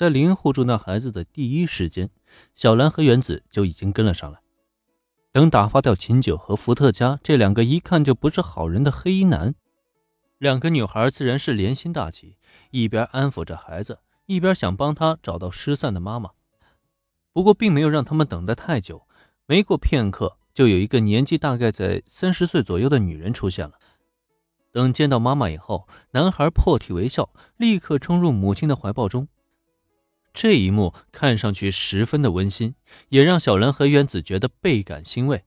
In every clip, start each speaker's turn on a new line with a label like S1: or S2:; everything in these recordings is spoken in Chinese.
S1: 在林护住那孩子的第一时间，小兰和原子就已经跟了上来。等打发掉秦九和伏特加这两个一看就不是好人的黑衣男，两个女孩自然是连心大起，一边安抚着孩子，一边想帮他找到失散的妈妈。不过，并没有让他们等待太久。没过片刻，就有一个年纪大概在三十岁左右的女人出现了。等见到妈妈以后，男孩破涕为笑，立刻冲入母亲的怀抱中。这一幕看上去十分的温馨，也让小兰和原子觉得倍感欣慰。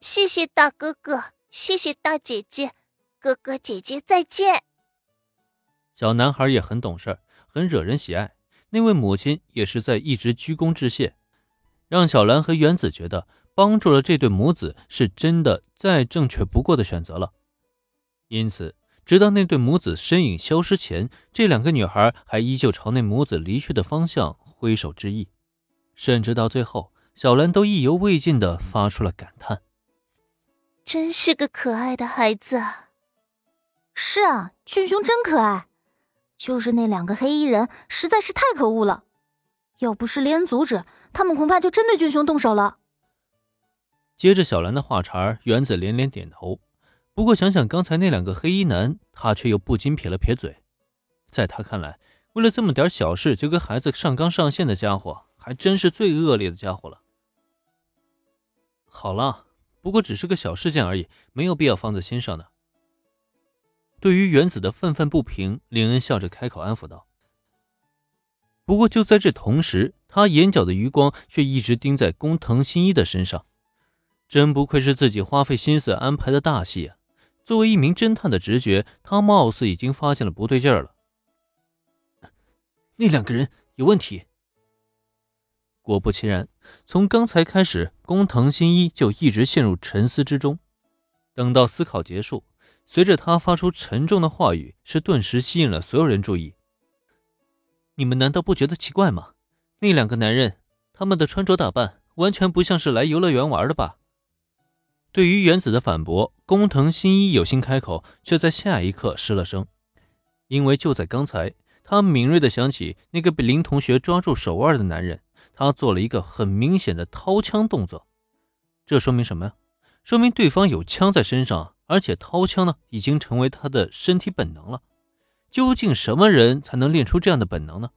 S2: 谢谢大哥哥，谢谢大姐姐，哥哥姐姐再见。
S1: 小男孩也很懂事，很惹人喜爱。那位母亲也是在一直鞠躬致谢，让小兰和原子觉得帮助了这对母子是真的再正确不过的选择了。因此，直到那对母子身影消失前，这两个女孩还依旧朝那母子离去的方向挥手致意，甚至到最后，小兰都意犹未尽地发出了感叹：“
S2: 真是个可爱的孩子啊！”“
S3: 是啊，俊雄真可爱。”就是那两个黑衣人实在是太可恶了，要不是连恩阻止，他们恐怕就真对俊雄动手了。
S1: 接着小兰的话茬，原子连连点头。不过想想刚才那两个黑衣男，他却又不禁撇了撇嘴。在他看来，为了这么点小事就跟孩子上纲上线的家伙，还真是最恶劣的家伙了。好了，不过只是个小事件而已，没有必要放在心上的。对于原子的愤愤不平，林恩笑着开口安抚道。不过就在这同时，他眼角的余光却一直盯在工藤新一的身上。真不愧是自己花费心思安排的大戏啊！作为一名侦探的直觉，他貌似已经发现了不对劲儿了。那两个人有问题。果不其然，从刚才开始，工藤新一就一直陷入沉思之中。等到思考结束。随着他发出沉重的话语，是顿时吸引了所有人注意。你们难道不觉得奇怪吗？那两个男人，他们的穿着打扮完全不像是来游乐园玩的吧？对于原子的反驳，工藤新一有心开口，却在下一刻失了声。因为就在刚才，他敏锐地想起那个被林同学抓住手腕的男人，他做了一个很明显的掏枪动作。这说明什么呀？说明对方有枪在身上。而且掏枪呢，已经成为他的身体本能了。究竟什么人才能练出这样的本能呢？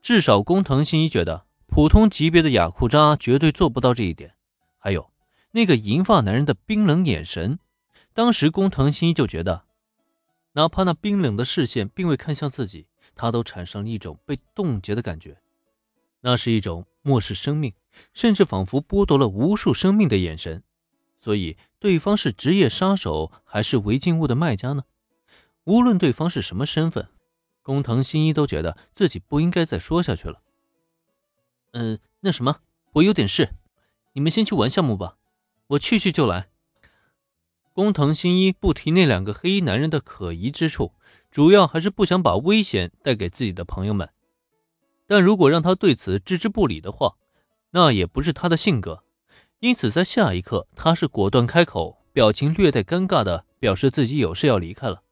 S1: 至少工藤新一觉得，普通级别的雅库扎绝对做不到这一点。还有那个银发男人的冰冷眼神，当时工藤新一就觉得，哪怕那冰冷的视线并未看向自己，他都产生了一种被冻结的感觉。那是一种漠视生命，甚至仿佛剥夺了无数生命的眼神。所以，对方是职业杀手还是违禁物的卖家呢？无论对方是什么身份，工藤新一都觉得自己不应该再说下去了。嗯，那什么，我有点事，你们先去玩项目吧，我去去就来。工藤新一不提那两个黑衣男人的可疑之处，主要还是不想把危险带给自己的朋友们。但如果让他对此置之不理的话，那也不是他的性格。因此，在下一刻，他是果断开口，表情略带尴尬的表示自己有事要离开了。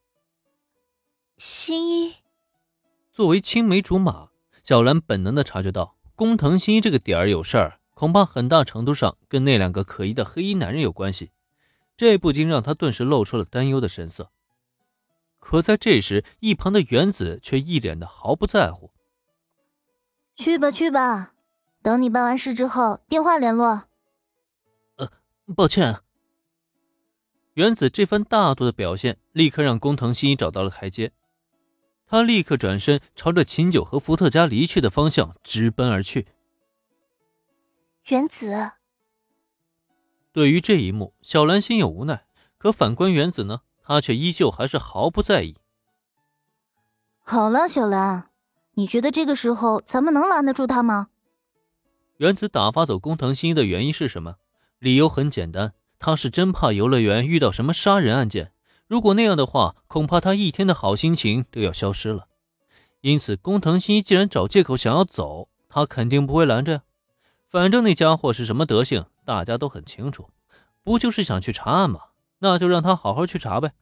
S2: 新一，
S1: 作为青梅竹马，小兰本能的察觉到工藤新一这个点儿有事儿，恐怕很大程度上跟那两个可疑的黑衣男人有关系，这不禁让他顿时露出了担忧的神色。可在这时，一旁的原子却一脸的毫不在乎：“
S3: 去吧，去吧，等你办完事之后，电话联络。”
S1: 抱歉，原子这番大度的表现立刻让工藤新一找到了台阶。他立刻转身朝着秦九和伏特加离去的方向直奔而去。
S2: 原子，
S1: 对于这一幕，小兰心有无奈，可反观原子呢，他却依旧还是毫不在意。
S3: 好了，小兰，你觉得这个时候咱们能拦得住他吗？
S1: 原子打发走工藤新一的原因是什么？理由很简单，他是真怕游乐园遇到什么杀人案件。如果那样的话，恐怕他一天的好心情都要消失了。因此，工藤新一既然找借口想要走，他肯定不会拦着呀。反正那家伙是什么德行，大家都很清楚，不就是想去查案吗？那就让他好好去查呗。